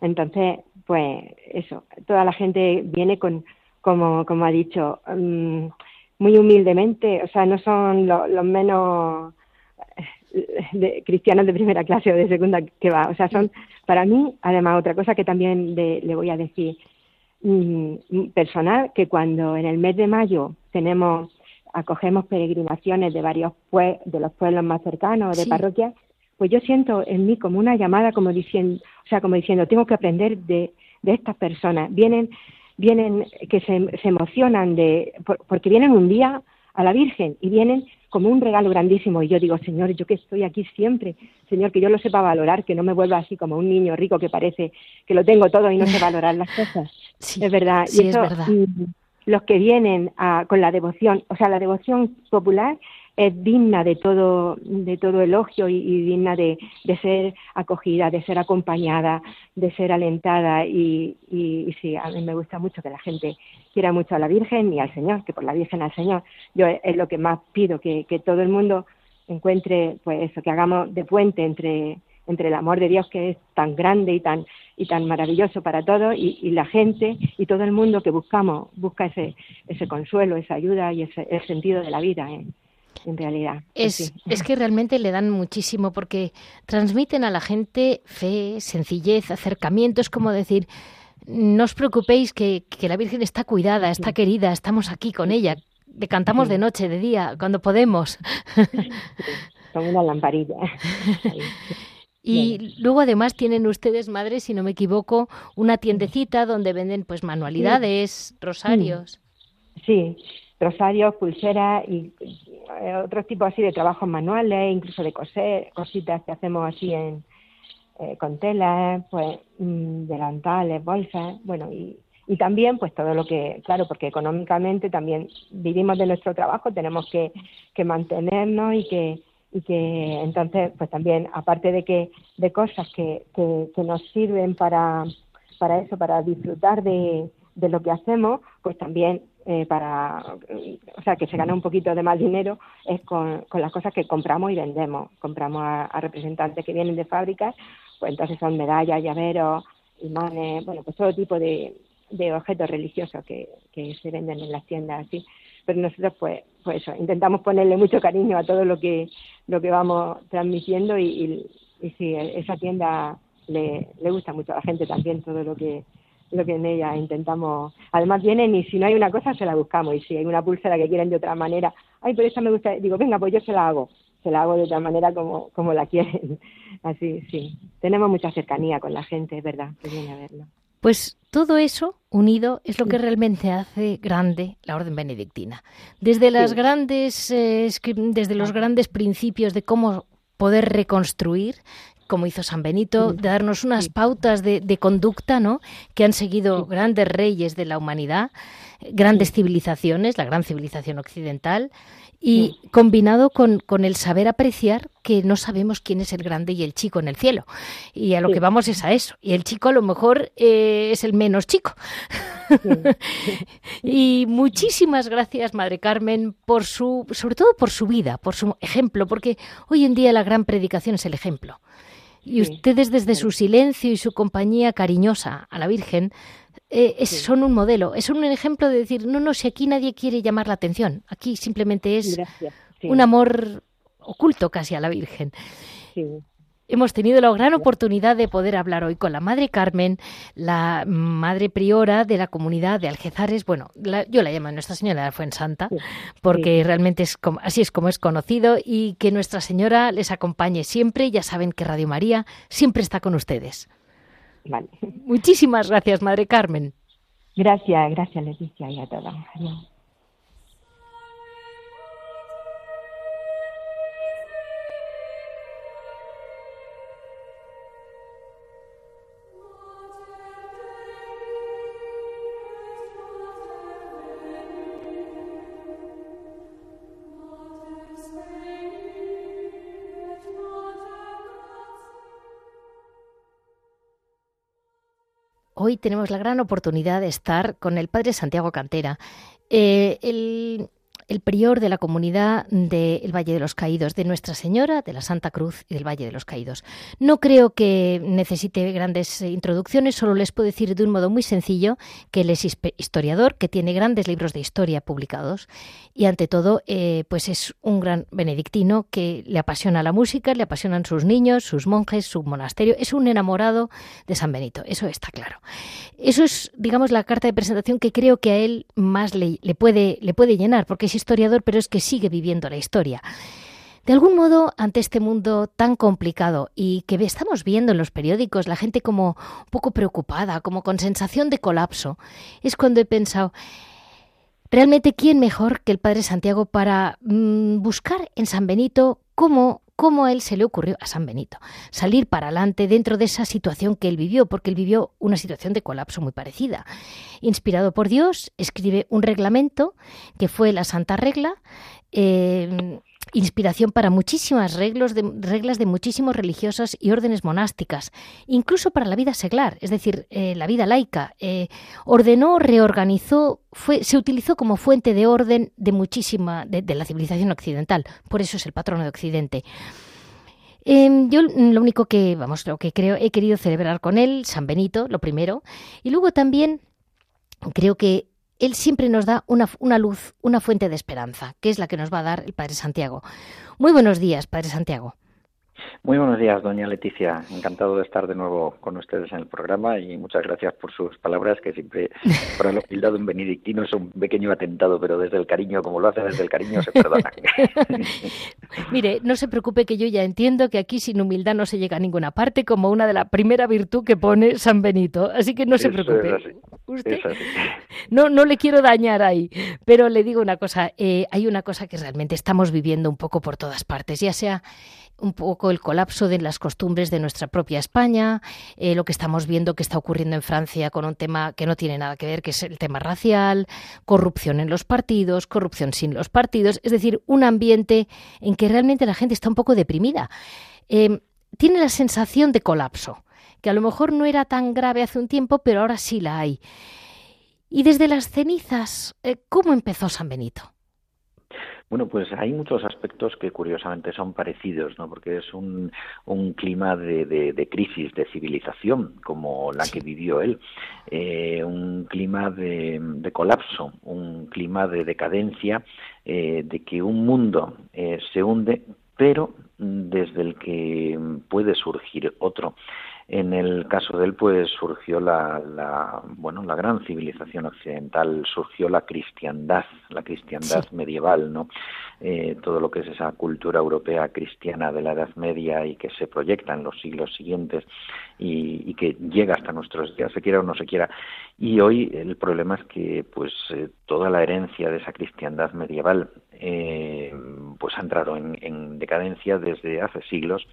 Entonces, pues eso, toda la gente viene con como, como ha dicho, mm, muy humildemente, o sea, no son los menos eh, de, cristianos de primera clase o de segunda que va, o sea, son para mí, además, otra cosa que también le voy a decir, mm, personal, que cuando en el mes de mayo tenemos, acogemos peregrinaciones de varios pues, de los pueblos más cercanos, de parroquias, pues yo siento en mí como una llamada, como diciendo, o sea, como diciendo, tengo que aprender de, de estas personas. Vienen vienen, que se, se emocionan de, porque vienen un día a la Virgen y vienen como un regalo grandísimo. Y yo digo, Señor, yo que estoy aquí siempre, Señor, que yo lo sepa valorar, que no me vuelva así como un niño rico que parece que lo tengo todo y no sé valorar las cosas. es verdad. y eso, es verdad. Mm, los que vienen a, con la devoción, o sea, la devoción popular es digna de todo, de todo elogio y, digna de, ser acogida, de ser acompañada, de ser alentada y, y, sí, a mí me gusta mucho que la gente quiera mucho a la Virgen y al Señor, que por la Virgen al Señor. Yo es lo que más pido, que, que todo el mundo encuentre, pues eso, que hagamos de puente entre, entre el amor de Dios que es tan grande y tan y tan maravilloso para todos y, y, la gente y todo el mundo que buscamos busca ese ese consuelo esa ayuda y ese el sentido de la vida ¿eh? en realidad. Es, es que realmente le dan muchísimo porque transmiten a la gente fe, sencillez, acercamiento. Es como decir, no os preocupéis que, que la Virgen está cuidada, está querida, estamos aquí con ella. Le cantamos de noche, de día, cuando podemos. Como una lamparilla. [LAUGHS] Y luego además tienen ustedes, madre, si no me equivoco, una tiendecita donde venden pues manualidades, rosarios. Sí, rosarios, pulseras y eh, otros tipos así de trabajos manuales, incluso de coser, cositas que hacemos así en eh, con telas, pues mm, delantales, bolsas, bueno, y, y también pues todo lo que, claro, porque económicamente también vivimos de nuestro trabajo, tenemos que, que mantenernos y que y que entonces pues también aparte de que de cosas que, que, nos sirven para para eso, para disfrutar de, de lo que hacemos, pues también eh, para, o sea, que se gana un poquito de más dinero es con, con las cosas que compramos y vendemos. Compramos a, representantes que vienen de fábricas, pues entonces son medallas, llaveros imanes, bueno, pues todo tipo de, de objetos religiosos que, que se venden en las tiendas así. Pero nosotros, pues, pues eso, intentamos ponerle mucho cariño a todo lo que, lo que vamos transmitiendo y, sí, esa tienda le, le gusta mucho a la gente también todo lo que lo que en ella intentamos. Además vienen y si no hay una cosa se la buscamos y si hay una pulsera que quieren de otra manera, ay, pero esa me gusta, digo, venga, pues yo se la hago, se la hago de otra manera como, como la [LAUGHS] quieren. Así, sí. Tenemos mucha cercanía con la gente, es verdad, que viene a verlo. Pues todo eso unido es lo que realmente hace grande la orden benedictina. Desde las sí. grandes, eh, desde los grandes principios de cómo poder reconstruir como hizo San Benito, de darnos unas pautas de, de conducta, ¿no? Que han seguido grandes reyes de la humanidad, grandes civilizaciones, la gran civilización occidental, y combinado con, con, el saber apreciar que no sabemos quién es el grande y el chico en el cielo. Y a lo sí. que vamos es a eso. Y el chico a lo mejor eh, es el menos chico. Sí. [LAUGHS] y muchísimas gracias, Madre Carmen, por su, sobre todo por su vida, por su ejemplo, porque hoy en día la gran predicación es el ejemplo. Y ustedes desde su silencio y su compañía cariñosa a la Virgen eh, es, sí. son un modelo, es un ejemplo de decir, no, no, si aquí nadie quiere llamar la atención, aquí simplemente es sí. un amor oculto casi a la Virgen. Sí. Hemos tenido la gran oportunidad de poder hablar hoy con la Madre Carmen, la Madre Priora de la comunidad de Algezares. Bueno, la, yo la llamo Nuestra Señora de Fuensanta, porque sí. realmente es como, así es como es conocido y que Nuestra Señora les acompañe siempre. Ya saben que Radio María siempre está con ustedes. Vale. Muchísimas gracias, Madre Carmen. Gracias, gracias Leticia y a todos. Adiós. Hoy tenemos la gran oportunidad de estar con el padre Santiago Cantera. Eh, el, prior de la comunidad del Valle de los Caídos, de Nuestra Señora, de la Santa Cruz y del Valle de los Caídos. No creo que necesite grandes introducciones, solo les puedo decir de un modo muy sencillo que él es historiador, que tiene grandes libros de historia publicados y ante todo eh, pues es un gran benedictino que le apasiona la música, le apasionan sus niños, sus monjes, su monasterio, es un enamorado de San Benito, eso está claro. Eso es, digamos, la carta de presentación que creo que a él más le, le puede, le puede llenar, porque historiador, pero es que sigue viviendo la historia. De algún modo, ante este mundo tan complicado y que estamos viendo en los periódicos, la gente como un poco preocupada, como con sensación de colapso, es cuando he pensado, realmente, ¿quién mejor que el Padre Santiago para mmm, buscar en San Benito cómo cómo a él se le ocurrió a San Benito salir para adelante dentro de esa situación que él vivió, porque él vivió una situación de colapso muy parecida. Inspirado por Dios, escribe un reglamento que fue la Santa Regla, eh, inspiración para muchísimas reglas de, muchísimos religiosos y órdenes monásticas, incluso para la vida seglar, es decir, eh, la vida laica. Eh, ordenó, reorganizó, se utilizó como fuente de orden de muchísima de, la civilización occidental. Por eso es el patrono de Occidente. Eh, yo lo único que, vamos, lo que creo, he querido celebrar con él, San Benito, lo primero, y luego también creo que él siempre nos da una, luz, una fuente de esperanza, que es la que nos va a dar el Padre Santiago. Muy buenos días, Padre Santiago. Muy buenos días, doña Leticia. Encantado de estar de nuevo con ustedes en el programa y muchas gracias por sus palabras, que siempre [LAUGHS] para la humildad un benedictino es un pequeño atentado, pero desde el cariño, como lo hace desde el cariño, se perdona. [LAUGHS] Mire, no se preocupe que yo ya entiendo que aquí sin humildad no se llega a ninguna parte, como una de la primera virtud que pone San Benito. Así que no se preocupe. Es así. ¿Usted? Es así. No, no le quiero dañar ahí, pero le digo una cosa, eh, hay una cosa que realmente estamos viviendo un poco por todas partes, ya sea un poco el colapso de las costumbres de nuestra propia España, eh, lo que estamos viendo que está ocurriendo en Francia con un tema que no tiene nada que ver, que es el tema racial, corrupción en los partidos, corrupción sin los partidos, es decir, un ambiente en que realmente la gente está un poco deprimida. Eh, tiene la sensación de colapso, que a lo mejor no era tan grave hace un tiempo, pero ahora sí la hay. Y desde las cenizas, eh, ¿cómo empezó San Benito? Bueno, pues hay muchos aspectos que curiosamente son parecidos, ¿no? Porque es un, un clima de, de, crisis de civilización, como la que vivió él, eh, un clima de, de, colapso, un clima de decadencia, eh, de que un mundo eh, se hunde, pero desde el que puede surgir otro. En el caso de él, pues surgió la, la, bueno, la gran civilización occidental, surgió la cristiandad, la cristiandad medieval, ¿no? Eh, todo lo que es esa cultura europea cristiana de la Edad Media y que se proyecta en los siglos siguientes y, y que llega hasta nuestros días, se quiera o no se quiera. Y hoy el problema es que, pues, eh, toda la herencia de esa cristiandad medieval eh, pues ha entrado en, decadencia desde hace siglos,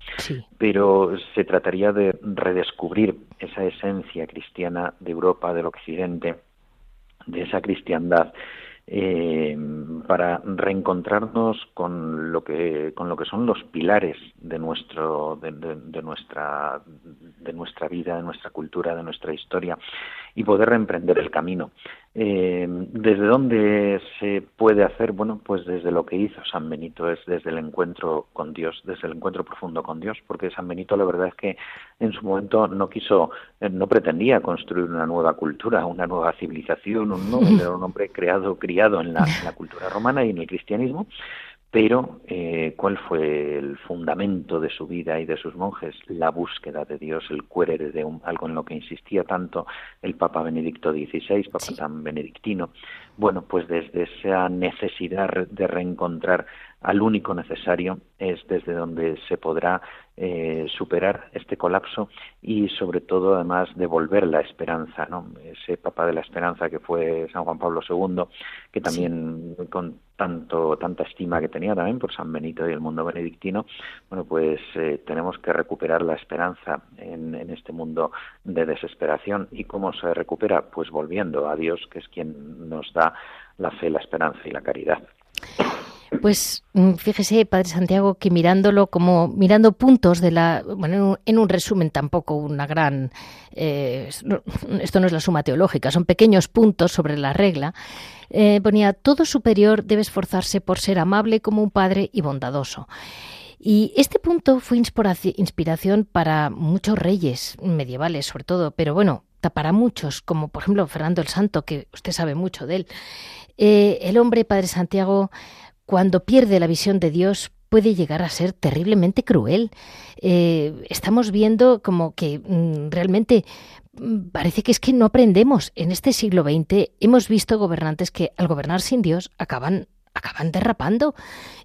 pero se trataría de redescubrir esa esencia cristiana de Europa, del Occidente, de esa cristiandad eh, para reencontrarnos con lo que con lo que son los pilares de nuestro de, nuestra de nuestra vida de nuestra cultura de nuestra historia y poder reemprender el camino eh, ¿Desde dónde se puede hacer? Bueno, pues desde lo que hizo San Benito, es desde el encuentro con Dios, desde el encuentro profundo con Dios, porque San Benito la verdad es que en su momento no quiso, eh, no pretendía construir una nueva cultura, una nueva civilización, un, no, [LAUGHS] era un hombre creado, criado en la cultura romana y en el cristianismo, pero, eh, ¿cuál fue el fundamento de su vida y de sus monjes? La búsqueda de Dios, el querer de algo en lo que insistía tanto el Papa Benedicto XVI, Papa tan benedictino. Bueno, pues desde esa necesidad de reencontrar al único necesario es desde donde se podrá eh, superar este colapso y sobre todo además devolver la esperanza, ¿no? Ese Papa de la Esperanza que fue San Juan Pablo II, que también con tanto tanta estima que tenía también por San Benito y el mundo benedictino, bueno pues eh, tenemos que recuperar la esperanza en, en este mundo de desesperación y cómo se recupera, pues volviendo a Dios que es quien nos da la fe, la esperanza y la caridad. Pues mm, fíjese, Padre Santiago, que mirándolo como mirando puntos de la, bueno, en un resumen tampoco una gran, eh, [LAUGHS] esto no es la suma teológica, son pequeños puntos sobre la regla. Eh, ponía todo superior debe esforzarse por ser amable como un padre y bondadoso. Y este punto fue inspiración para muchos reyes medievales, sobre todo, pero bueno, para muchos, como por ejemplo Fernando el Santo, que usted sabe mucho de él. Eh, el hombre, Padre Santiago, cuando pierde la visión de Dios, puede llegar a ser terriblemente cruel. Eh, estamos viendo como que mm, realmente mm, parece que es que no aprendemos. En este siglo XX hemos visto gobernantes que al gobernar sin Dios acaban, acaban derrapando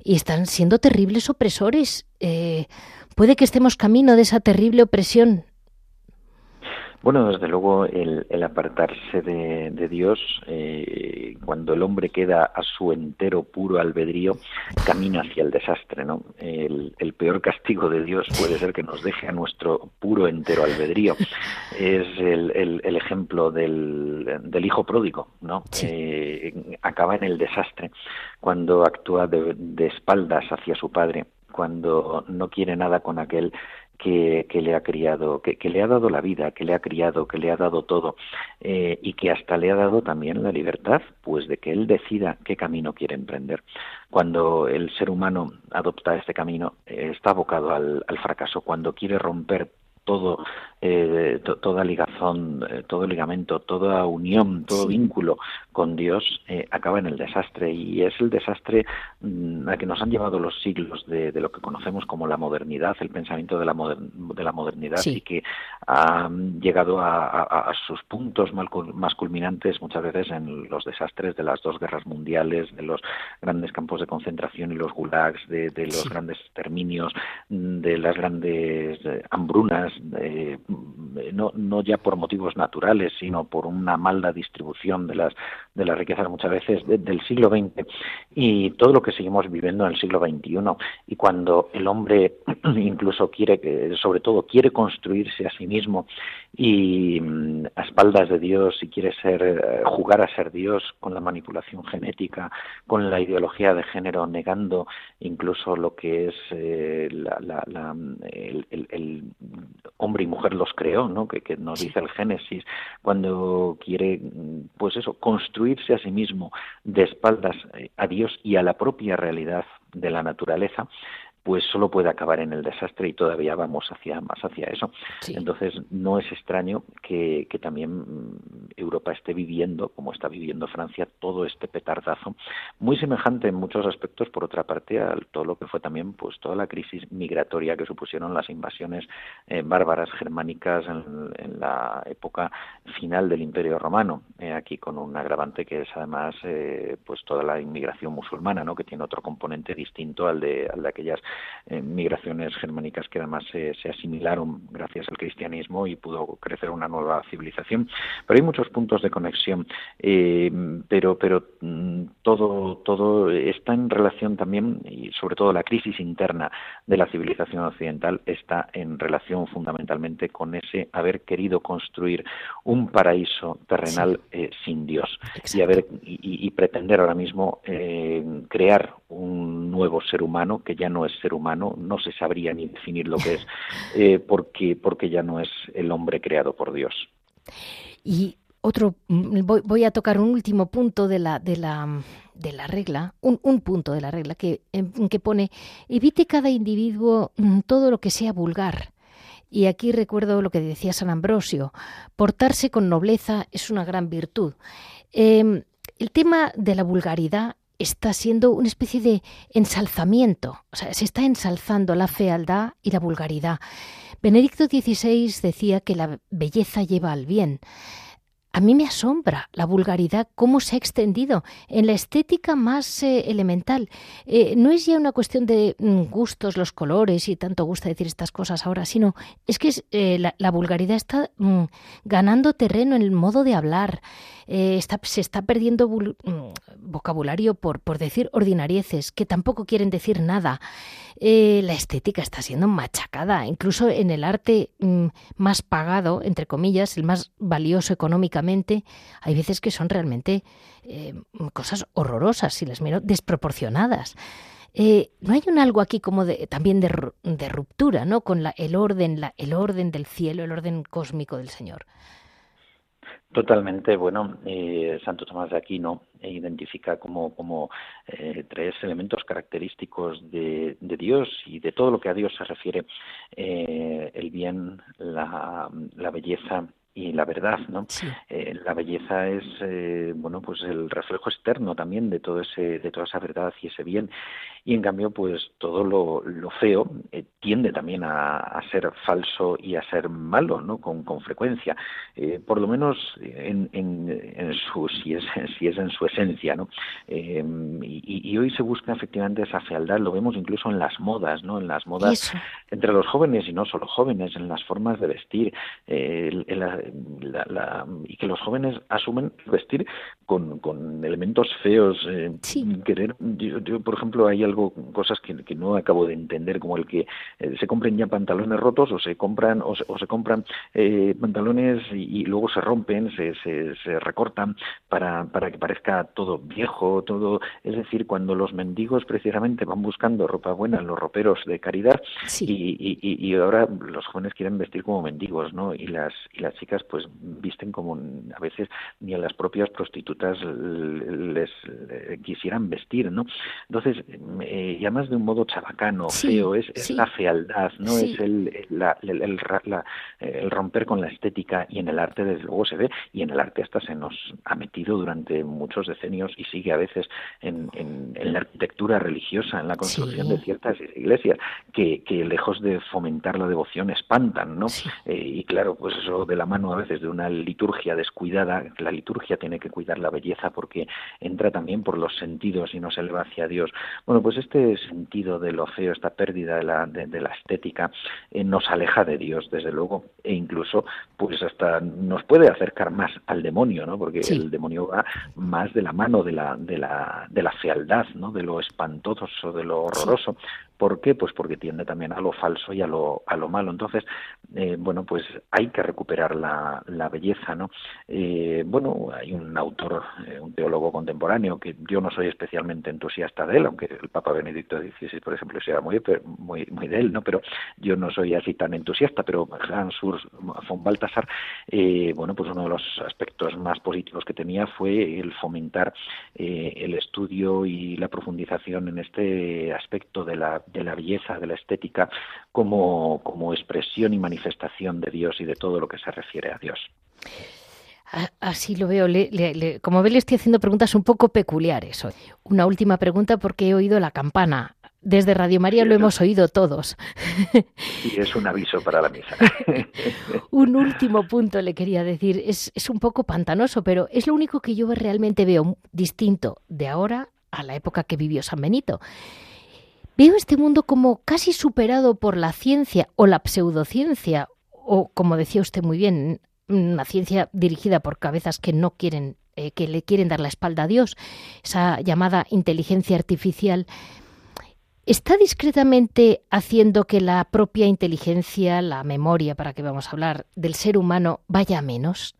y están siendo terribles opresores. Eh, puede que estemos camino de esa terrible opresión bueno, desde luego el, apartarse de, Dios, eh, cuando el hombre queda a su entero puro albedrío, camina hacia el desastre, ¿no? El, peor castigo de Dios puede ser que nos deje a nuestro puro entero albedrío. Es el, ejemplo del, hijo pródigo, ¿no? Eh, acaba en el desastre cuando actúa de espaldas hacia su padre cuando no quiere nada con aquel que, le ha criado, que, le ha dado la vida, que le ha criado, que le ha dado todo eh, y que hasta le ha dado también la libertad, pues de que él decida qué camino quiere emprender. Cuando el ser humano adopta este camino, eh, está abocado al fracaso. Cuando quiere romper todo, eh, toda ligazón, eh, todo ligamento, toda unión, todo vínculo con Dios eh, acaba en el desastre. Y es el desastre mm, a que nos han llevado los siglos de, lo que conocemos como la modernidad, el pensamiento de la, de la modernidad y que ha llegado a, sus puntos más culminantes muchas veces en los desastres de las dos guerras mundiales, de los grandes campos de concentración y los gulags, de, los grandes exterminios, mm, de las grandes hambrunas eh, no, no ya por motivos naturales, sino por una mala distribución de las, de las riquezas muchas veces del siglo XX y todo lo que seguimos viviendo en el siglo XXI. Y cuando el hombre [CLEARS THROAT] incluso quiere, sobre todo, quiere construirse a sí mismo y mm, a espaldas de Dios y quiere ser, eh, jugar a ser Dios con la manipulación genética, con la ideología de género, negando incluso lo que es eh, la, el, el hombre y mujer los creó, ¿no? Que, que nos dice el Génesis, cuando quiere, pues eso, construir construirse a sí mismo de espaldas eh, a Dios y a la propia realidad de la naturaleza, pues solo puede acabar en el desastre y todavía vamos hacia más hacia eso. Entonces no es extraño que, también mm, Europa esté viviendo, como está viviendo Francia, todo este petardazo, muy semejante en muchos aspectos, por otra parte, a todo lo que fue también pues toda la crisis migratoria que supusieron las invasiones eh, bárbaras germánicas en, la época final del Imperio Romano, eh, aquí con un agravante que es además eh, pues toda la inmigración musulmana, ¿no? que tiene otro componente distinto al de, al de aquellas eh, migraciones germánicas que además se, asimilaron gracias al cristianismo y pudo crecer una nueva civilización. Pero hay muchos puntos de conexión, eh, pero, pero mm, todo, todo está en relación también, y sobre todo la crisis interna de la civilización occidental está en relación fundamentalmente con ese haber querido construir un paraíso terrenal eh, sin Dios y, haber, y, pretender ahora mismo crear un nuevo ser humano que ya no es humano, no se sabría ni definir lo que es, [LAUGHS] eh, porque, porque ya no es el hombre creado por Dios. Y otro, mm, voy, a tocar un último punto de la, de la, de la regla, un, un punto de la regla que, que pone, evite cada individuo mm, todo lo que sea vulgar. Y aquí recuerdo lo que decía San Ambrosio, portarse con nobleza es una gran virtud. Em, el tema de la vulgaridad está siendo una especie de ensalzamiento, o sea, se está ensalzando la fealdad y la vulgaridad. Benedicto XVI decía que la belleza lleva al bien. A mí me asombra la vulgaridad, cómo se ha extendido en la estética más eh, elemental. Eh, no es ya una cuestión de mm, gustos, los colores, y tanto gusta decir estas cosas ahora, sino es que eh, la, vulgaridad está mm, ganando terreno en el modo de hablar. se está perdiendo mm, vocabulario por, por decir ordinarieces, que tampoco quieren decir nada. la estética está siendo machacada, incluso en el arte más pagado, entre comillas, el más valioso económicamente hay veces que son realmente eh, cosas horrorosas, si las miro, desproporcionadas. Eh, ¿No hay un algo aquí como de, también de, ruptura, ¿no? Con la, el orden, la, el orden del cielo, el orden cósmico del Señor. Totalmente, bueno, eh, Santo Tomás de Aquino identifica como, como tres elementos característicos de, Dios y de todo lo que a Dios se refiere, el bien, la, la belleza y la verdad, ¿no? Eh, la belleza es, eh, bueno, pues el reflejo externo también de todo ese, de toda esa verdad y ese bien. Y en cambio pues todo lo, feo eh, tiende también a, ser falso y a ser malo no con, con frecuencia. Eh, por lo menos en, en, su si es si es en su esencia no em, y, hoy se busca efectivamente esa fealdad. Lo vemos incluso en las modas no en las modas entre los jóvenes y no solo jóvenes en las formas de vestir eh, y que los jóvenes asumen vestir con, con elementos feos querer. Yo, por ejemplo hay algo cosas que, no acabo de entender, como el que eh, se compren ya pantalones rotos o se compran o se, compran eh, pantalones y, luego se rompen, se, se, recortan para, para que parezca todo viejo, todo, es decir, cuando los mendigos precisamente van buscando ropa buena en los roperos de caridad y, y, ahora los jóvenes quieren vestir como mendigos, ¿no? Y las y las chicas pues visten como a veces ni a las propias prostitutas les, quisieran vestir, ¿no? Entonces eh, y además de un modo chabacano, feo, es, la fealdad, no es el, el, romper con la estética y en el arte desde luego se ve y en el arte hasta se nos ha metido durante muchos decenios y sigue a veces en, la arquitectura religiosa, en la construcción de ciertas iglesias que, que, lejos de fomentar la devoción espantan, ¿no? Eh, y claro, pues eso de la mano a veces de una liturgia descuidada, la liturgia tiene que cuidar la belleza porque entra también por los sentidos y nos eleva hacia Dios. Bueno, pues este sentido de lo feo, esta pérdida de la, de, la estética, eh, nos aleja de Dios, desde luego, e incluso, pues hasta nos puede acercar más al demonio, ¿no? Porque el demonio va más de la mano de la, de la, de la fealdad, ¿no? De lo espantoso, de lo horroroso. ¿Por qué? Pues porque tiende también a lo falso y a lo, a lo malo. Entonces, eh, bueno, pues hay que recuperar la, la, belleza, ¿no? Eh, bueno, hay un autor, eh, un teólogo contemporáneo, que yo no soy especialmente entusiasta de él, aunque el Papa Benedicto XVI, por ejemplo, sea muy, muy, muy de él, ¿no? Pero yo no soy así tan entusiasta, pero Hans Urs von Balthasar, eh, bueno, pues uno de los aspectos más positivos que tenía fue el fomentar el estudio y la profundización en este aspecto de la, de la belleza, de la estética, como, como expresión y manifestación de Dios y de todo lo que se refiere a Dios. Así lo veo. como ve, le estoy haciendo preguntas un poco peculiares hoy. Una última pregunta porque he oído la campana. Desde Radio María lo hemos oído todos. Y es un aviso para la misa. [LAUGHS] un último punto le quería decir. Es, es un poco pantanoso, pero es lo único que yo realmente veo distinto de ahora a la época que vivió San Benito. Veo este mundo como casi superado por la ciencia o la pseudociencia, o como decía usted muy bien, una ciencia dirigida por cabezas que no quieren, eh, que le quieren dar la espalda a Dios, esa llamada inteligencia artificial. ¿Está discretamente haciendo que la propia inteligencia, la memoria, para que vamos a hablar, del ser humano vaya a menos?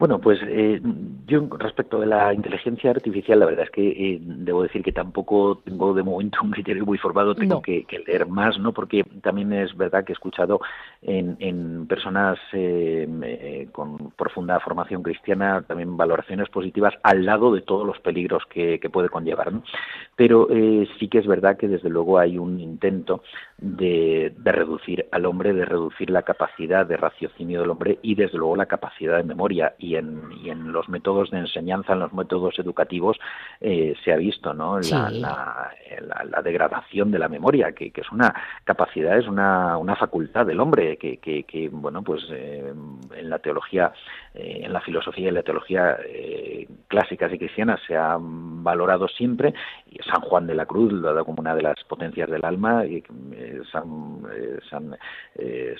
Bueno, pues eh, yo respecto de la inteligencia artificial, la verdad es que eh, debo decir que tampoco tengo de momento un criterio muy formado, tengo que, leer más, ¿no? Porque también es verdad que he escuchado en, personas eh, con profunda formación cristiana también valoraciones positivas al lado de todos los peligros que, puede conllevar, ¿no? Pero sí que es verdad que desde luego hay un intento de, de reducir al hombre, de reducir la capacidad de raciocinio del hombre y desde luego la capacidad de memoria y en, los métodos de enseñanza, en los métodos educativos, eh, se ha visto ¿no? La, degradación de la memoria, que, es una capacidad, es una, facultad del hombre, que, bueno, pues eh, en la teología, eh, en la filosofía y la teología clásicas y cristianas se ha valorado siempre, San Juan de la Cruz lo ha dado como una de las potencias del alma, y San,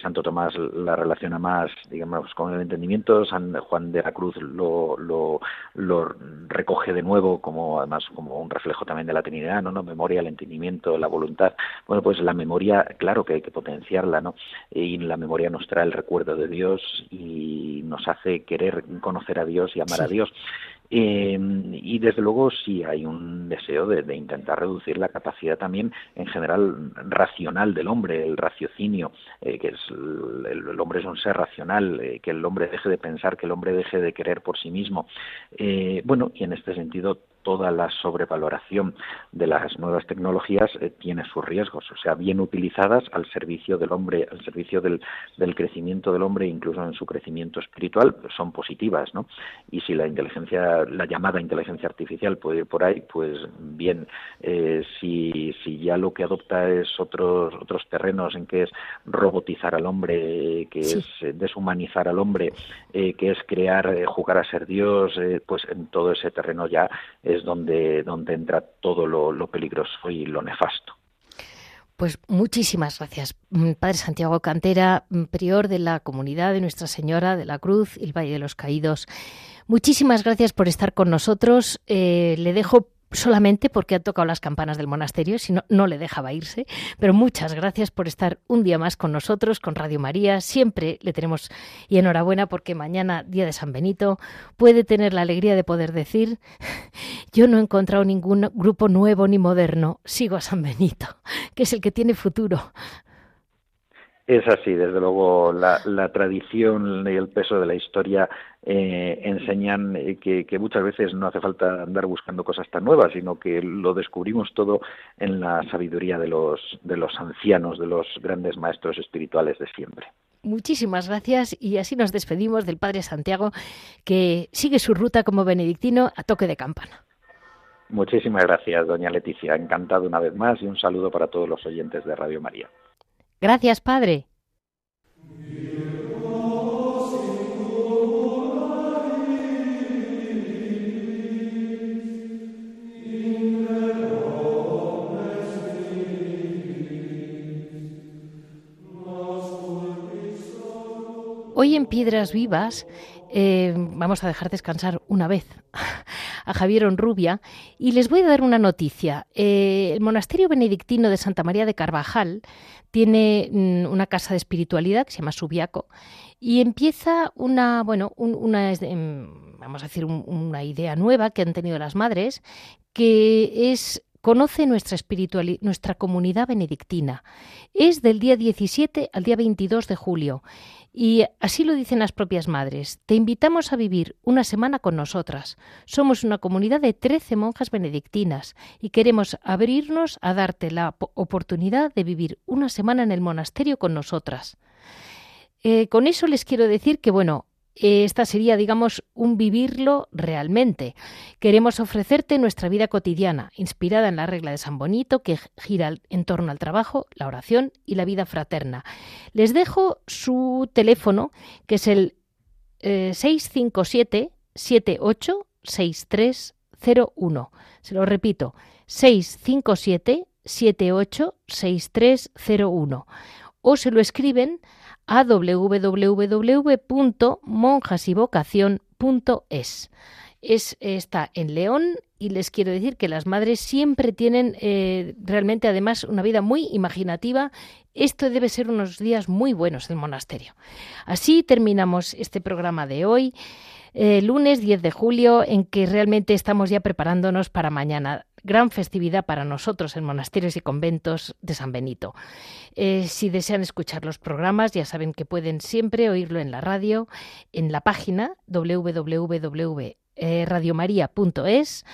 Santo Tomás la relaciona más, digamos, con el entendimiento, San Juan de la Cruz lo, lo, recoge de nuevo como además como un reflejo también de la Trinidad, ¿no? ¿no? Memoria, el entendimiento, la voluntad. Bueno, pues la memoria, claro que hay que potenciarla, ¿no? Y la memoria nos trae el recuerdo de Dios y nos hace querer conocer a Dios y amar a Dios. Eh, y desde luego sí hay un deseo de, intentar reducir la capacidad también en general racional del hombre, el raciocinio, eh, que es el, hombre es un ser racional, eh, que el hombre deje de pensar, que el hombre deje de querer por sí mismo. bueno, y en este sentido toda la sobrevaloración de las nuevas tecnologías eh, tiene sus riesgos, o sea, bien utilizadas al servicio del hombre, al servicio del, del, crecimiento del hombre, incluso en su crecimiento espiritual, son positivas, ¿no? Y si la inteligencia, la llamada inteligencia artificial puede ir por ahí, pues bien, eh, si, si ya lo que adopta es otros, otros terrenos en que es robotizar al hombre, que es eh, deshumanizar al hombre, que es crear, jugar a ser Dios, pues en todo ese terreno ya es donde, donde entra todo lo, peligroso y lo nefasto. Pues muchísimas gracias, mm, Padre Santiago Cantera, mm, prior de la comunidad de Nuestra Señora de la Cruz el Valle de los Caídos. Muchísimas gracias por estar con nosotros. Eh, le dejo solamente porque ha tocado las campanas del monasterio, si no, no le dejaba irse. Pero muchas gracias por estar un día más con nosotros, con Radio María. Siempre le tenemos y enhorabuena porque mañana, día de San Benito, puede tener la alegría de poder decir, [LAUGHS] yo no he encontrado ningún grupo nuevo ni moderno, sigo a San Benito, [LAUGHS] que es el que tiene futuro. Es así, desde luego la, tradición y el peso de la historia eh, enseñan eh, que, muchas veces no hace falta andar buscando cosas tan nuevas, sino que lo descubrimos todo en la sabiduría de los, de los ancianos, de los grandes maestros espirituales de siempre. Muchísimas gracias y así nos despedimos del Padre Santiago, que sigue su ruta como benedictino a toque de campana. Muchísimas gracias, doña Leticia. Encantado una vez más y un saludo para todos los oyentes de Radio María. Gracias, Padre. Hoy en Piedras Vivas eh, vamos a dejar descansar una vez a Javier Onrubia, y les voy a dar una noticia. Eh, el monasterio benedictino de Santa María de Carvajal tiene mm, una casa de espiritualidad que se llama Subiaco y empieza una, bueno, una, em, vamos a decir, una idea nueva que han tenido las madres, que es conoce nuestra espiritualidad, nuestra comunidad benedictina. Es del día 17 al día 22 de julio. Y así lo dicen las propias madres. Te invitamos a vivir una semana con nosotras. Somos una comunidad de 13 monjas benedictinas y queremos abrirnos a darte la oportunidad de vivir una semana en el monasterio con nosotras. Eh, con eso les quiero decir que, bueno, esta sería, digamos, un vivirlo realmente. Queremos ofrecerte nuestra vida cotidiana, inspirada en la regla de San Bonito, que gira en torno al trabajo, la oración y la vida fraterna. Les dejo su teléfono, que es el 657 78 6301. Se lo repito, 657 78 6301. O se lo escriben a www.monjasyvocación.es. Es, está en León y les quiero decir que las madres siempre tienen eh, realmente además una vida muy imaginativa. Esto debe ser unos días muy buenos del monasterio. Así terminamos este programa de hoy. Eh, lunes 10 de julio, en que realmente estamos ya preparándonos para mañana gran festividad para nosotros en monasterios y conventos de San Benito. Eh, si desean escuchar los programas, ya saben que pueden siempre oírlo en la radio, en la página www.radiomaria.es.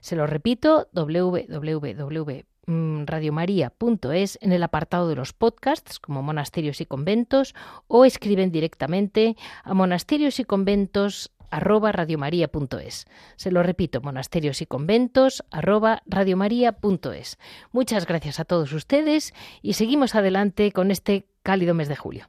Se lo repito, www.radiomaria.es en el apartado de los podcasts como monasterios y conventos o escriben directamente a monasterios y conventos arroba radiomaria.es. Se lo repito, monasterios y conventos arroba radiomaria.es. Muchas gracias a todos ustedes y seguimos adelante con este cálido mes de julio.